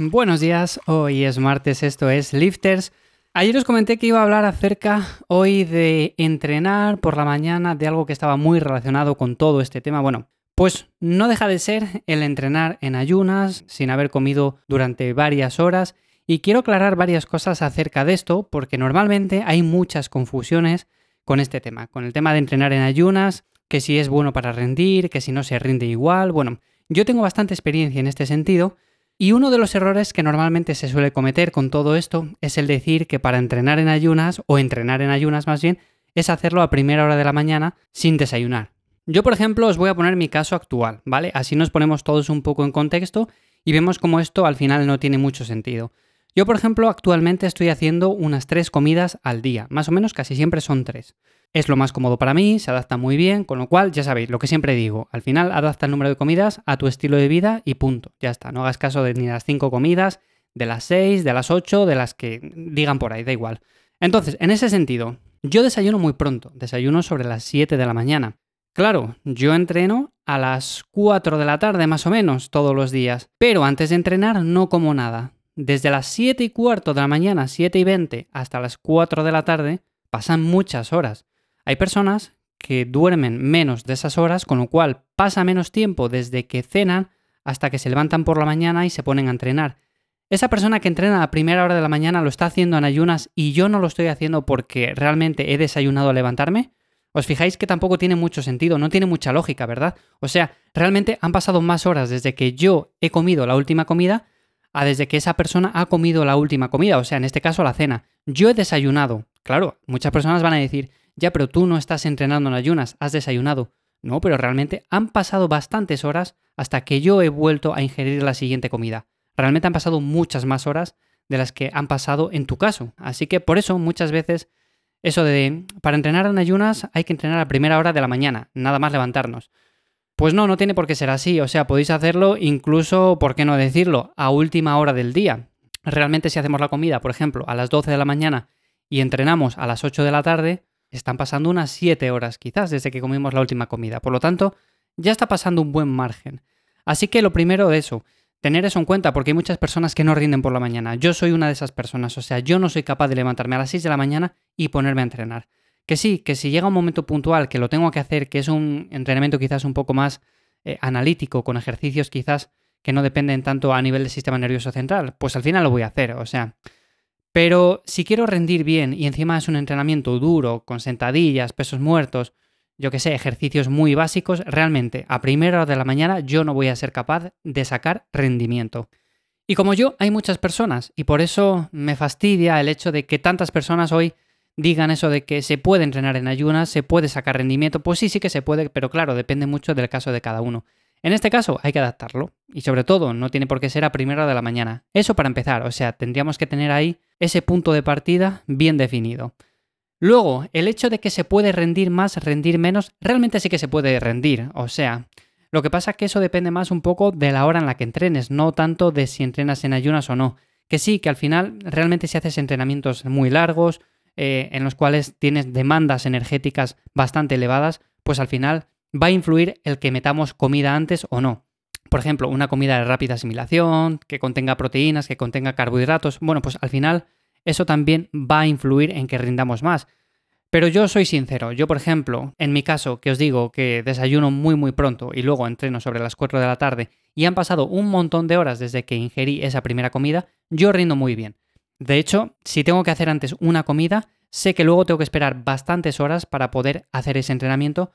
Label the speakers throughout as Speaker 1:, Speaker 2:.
Speaker 1: Buenos días, hoy es martes, esto es Lifters. Ayer os comenté que iba a hablar acerca hoy de entrenar por la mañana, de algo que estaba muy relacionado con todo este tema. Bueno, pues no deja de ser el entrenar en ayunas, sin haber comido durante varias horas. Y quiero aclarar varias cosas acerca de esto, porque normalmente hay muchas confusiones con este tema, con el tema de entrenar en ayunas, que si es bueno para rendir, que si no se rinde igual. Bueno, yo tengo bastante experiencia en este sentido y uno de los errores que normalmente se suele cometer con todo esto es el decir que para entrenar en ayunas, o entrenar en ayunas más bien, es hacerlo a primera hora de la mañana sin desayunar. Yo, por ejemplo, os voy a poner mi caso actual, ¿vale? Así nos ponemos todos un poco en contexto y vemos cómo esto al final no tiene mucho sentido. Yo, por ejemplo, actualmente estoy haciendo unas tres comidas al día, más o menos casi siempre son tres. Es lo más cómodo para mí, se adapta muy bien, con lo cual, ya sabéis, lo que siempre digo, al final adapta el número de comidas a tu estilo de vida y punto, ya está, no hagas caso de ni las cinco comidas, de las seis, de las ocho, de las que digan por ahí, da igual. Entonces, en ese sentido, yo desayuno muy pronto, desayuno sobre las 7 de la mañana. Claro, yo entreno a las 4 de la tarde más o menos todos los días, pero antes de entrenar no como nada. Desde las 7 y cuarto de la mañana, 7 y 20, hasta las 4 de la tarde, pasan muchas horas. Hay personas que duermen menos de esas horas, con lo cual pasa menos tiempo desde que cenan hasta que se levantan por la mañana y se ponen a entrenar. Esa persona que entrena a primera hora de la mañana lo está haciendo en ayunas y yo no lo estoy haciendo porque realmente he desayunado a levantarme. Os fijáis que tampoco tiene mucho sentido, no tiene mucha lógica, ¿verdad? O sea, realmente han pasado más horas desde que yo he comido la última comida a desde que esa persona ha comido la última comida, o sea, en este caso la cena. Yo he desayunado. Claro, muchas personas van a decir, ya, pero tú no estás entrenando en ayunas, has desayunado. No, pero realmente han pasado bastantes horas hasta que yo he vuelto a ingerir la siguiente comida. Realmente han pasado muchas más horas de las que han pasado en tu caso. Así que por eso muchas veces eso de para entrenar en ayunas hay que entrenar a primera hora de la mañana, nada más levantarnos. Pues no, no tiene por qué ser así. O sea, podéis hacerlo incluso, ¿por qué no decirlo?, a última hora del día. Realmente si hacemos la comida, por ejemplo, a las 12 de la mañana y entrenamos a las 8 de la tarde, están pasando unas 7 horas quizás desde que comimos la última comida. Por lo tanto, ya está pasando un buen margen. Así que lo primero de eso, tener eso en cuenta porque hay muchas personas que no rinden por la mañana. Yo soy una de esas personas, o sea, yo no soy capaz de levantarme a las 6 de la mañana y ponerme a entrenar. Que sí, que si llega un momento puntual que lo tengo que hacer, que es un entrenamiento quizás un poco más eh, analítico, con ejercicios quizás que no dependen tanto a nivel del sistema nervioso central, pues al final lo voy a hacer, o sea, pero si quiero rendir bien y encima es un entrenamiento duro, con sentadillas, pesos muertos, yo que sé, ejercicios muy básicos, realmente a primera hora de la mañana yo no voy a ser capaz de sacar rendimiento. Y como yo, hay muchas personas y por eso me fastidia el hecho de que tantas personas hoy digan eso de que se puede entrenar en ayunas, se puede sacar rendimiento. Pues sí, sí que se puede, pero claro, depende mucho del caso de cada uno. En este caso hay que adaptarlo y sobre todo no tiene por qué ser a primera de la mañana. Eso para empezar, o sea, tendríamos que tener ahí ese punto de partida bien definido. Luego, el hecho de que se puede rendir más, rendir menos, realmente sí que se puede rendir, o sea, lo que pasa es que eso depende más un poco de la hora en la que entrenes, no tanto de si entrenas en ayunas o no. Que sí, que al final realmente si haces entrenamientos muy largos, eh, en los cuales tienes demandas energéticas bastante elevadas, pues al final va a influir el que metamos comida antes o no. Por ejemplo, una comida de rápida asimilación, que contenga proteínas, que contenga carbohidratos. Bueno, pues al final eso también va a influir en que rindamos más. Pero yo soy sincero, yo por ejemplo, en mi caso, que os digo que desayuno muy muy pronto y luego entreno sobre las 4 de la tarde y han pasado un montón de horas desde que ingerí esa primera comida, yo rindo muy bien. De hecho, si tengo que hacer antes una comida, sé que luego tengo que esperar bastantes horas para poder hacer ese entrenamiento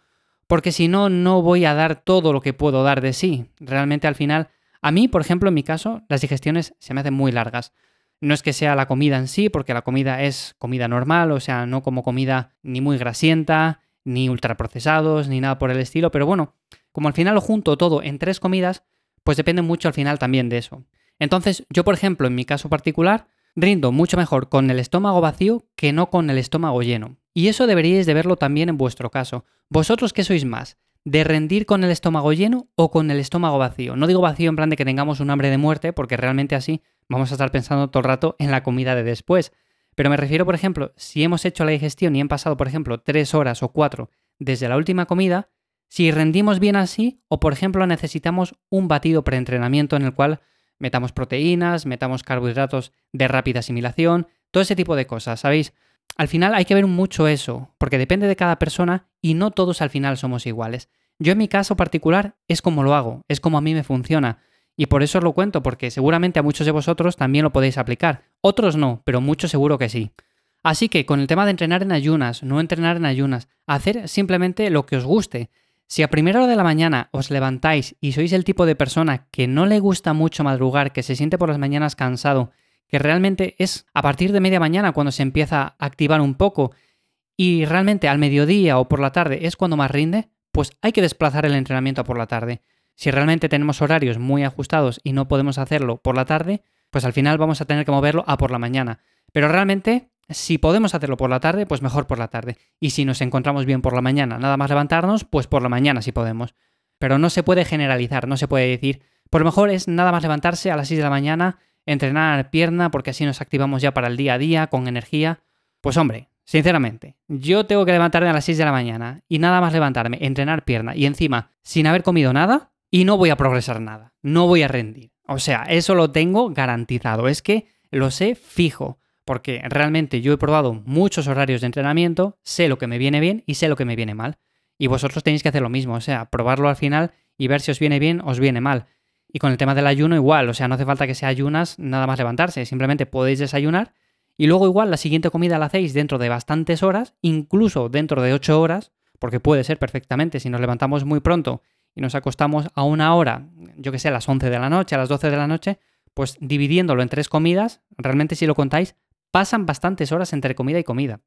Speaker 1: porque si no, no voy a dar todo lo que puedo dar de sí. Realmente al final, a mí, por ejemplo, en mi caso, las digestiones se me hacen muy largas. No es que sea la comida en sí, porque la comida es comida normal, o sea, no como comida ni muy grasienta, ni ultraprocesados, ni nada por el estilo, pero bueno, como al final lo junto todo en tres comidas, pues depende mucho al final también de eso. Entonces, yo, por ejemplo, en mi caso particular, rindo mucho mejor con el estómago vacío que no con el estómago lleno. Y eso deberíais de verlo también en vuestro caso. ¿Vosotros qué sois más? ¿De rendir con el estómago lleno o con el estómago vacío? No digo vacío en plan de que tengamos un hambre de muerte, porque realmente así vamos a estar pensando todo el rato en la comida de después. Pero me refiero, por ejemplo, si hemos hecho la digestión y han pasado, por ejemplo, tres horas o cuatro desde la última comida, si rendimos bien así o, por ejemplo, necesitamos un batido preentrenamiento en el cual metamos proteínas, metamos carbohidratos de rápida asimilación, todo ese tipo de cosas, ¿sabéis? Al final hay que ver mucho eso, porque depende de cada persona y no todos al final somos iguales. Yo en mi caso particular es como lo hago, es como a mí me funciona. Y por eso os lo cuento, porque seguramente a muchos de vosotros también lo podéis aplicar. Otros no, pero muchos seguro que sí. Así que con el tema de entrenar en ayunas, no entrenar en ayunas, hacer simplemente lo que os guste. Si a primera hora de la mañana os levantáis y sois el tipo de persona que no le gusta mucho madrugar, que se siente por las mañanas cansado, que realmente es a partir de media mañana cuando se empieza a activar un poco y realmente al mediodía o por la tarde es cuando más rinde, pues hay que desplazar el entrenamiento a por la tarde. Si realmente tenemos horarios muy ajustados y no podemos hacerlo por la tarde, pues al final vamos a tener que moverlo a por la mañana. Pero realmente, si podemos hacerlo por la tarde, pues mejor por la tarde. Y si nos encontramos bien por la mañana, nada más levantarnos, pues por la mañana si podemos. Pero no se puede generalizar, no se puede decir, por lo mejor es nada más levantarse a las 6 de la mañana, entrenar pierna, porque así nos activamos ya para el día a día, con energía. Pues hombre, sinceramente, yo tengo que levantarme a las 6 de la mañana y nada más levantarme, entrenar pierna y encima sin haber comido nada, y no voy a progresar nada, no voy a rendir. O sea, eso lo tengo garantizado, es que lo sé fijo, porque realmente yo he probado muchos horarios de entrenamiento, sé lo que me viene bien y sé lo que me viene mal. Y vosotros tenéis que hacer lo mismo, o sea, probarlo al final y ver si os viene bien o os viene mal. Y con el tema del ayuno igual, o sea, no hace falta que sea ayunas nada más levantarse, simplemente podéis desayunar y luego igual la siguiente comida la hacéis dentro de bastantes horas, incluso dentro de 8 horas, porque puede ser perfectamente si nos levantamos muy pronto y nos acostamos a una hora, yo que sé, a las 11 de la noche, a las 12 de la noche, pues dividiéndolo en tres comidas, realmente si lo contáis, pasan bastantes horas entre comida y comida.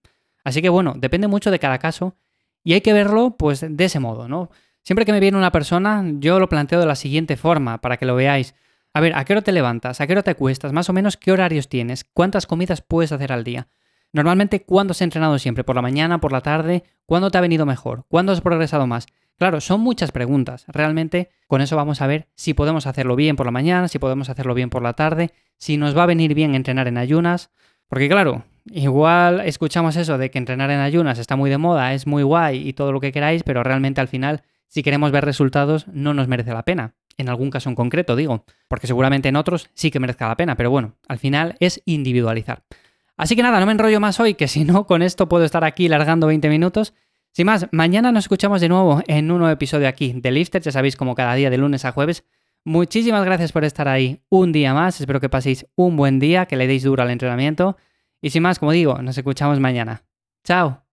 Speaker 1: Así que bueno, depende mucho de cada caso y hay que verlo pues de ese modo, ¿no? Siempre que me viene una persona, yo lo planteo de la siguiente forma para que lo veáis. A ver, ¿a qué hora te levantas? ¿A qué hora te cuestas? Más o menos, ¿qué horarios tienes? ¿Cuántas comidas puedes hacer al día? Normalmente, ¿cuándo has entrenado siempre? ¿Por la mañana? ¿Por la tarde? ¿Cuándo te ha venido mejor? ¿Cuándo has progresado más? Claro, son muchas preguntas. Realmente con eso vamos a ver si podemos hacerlo bien por la mañana, si podemos hacerlo bien por la tarde, si nos va a venir bien entrenar en ayunas. Porque claro, igual escuchamos eso de que entrenar en ayunas está muy de moda, es muy guay y todo lo que queráis, pero realmente al final, si queremos ver resultados, no nos merece la pena. En algún caso en concreto, digo, porque seguramente en otros sí que merezca la pena, pero bueno, al final es individualizar. Así que nada, no me enrollo más hoy, que si no, con esto puedo estar aquí largando 20 minutos. Sin más, mañana nos escuchamos de nuevo en un nuevo episodio aquí de Lifter, ya sabéis, como cada día de lunes a jueves. Muchísimas gracias por estar ahí un día más, espero que paséis un buen día, que le deis duro al entrenamiento. Y sin más, como digo, nos escuchamos mañana. ¡Chao!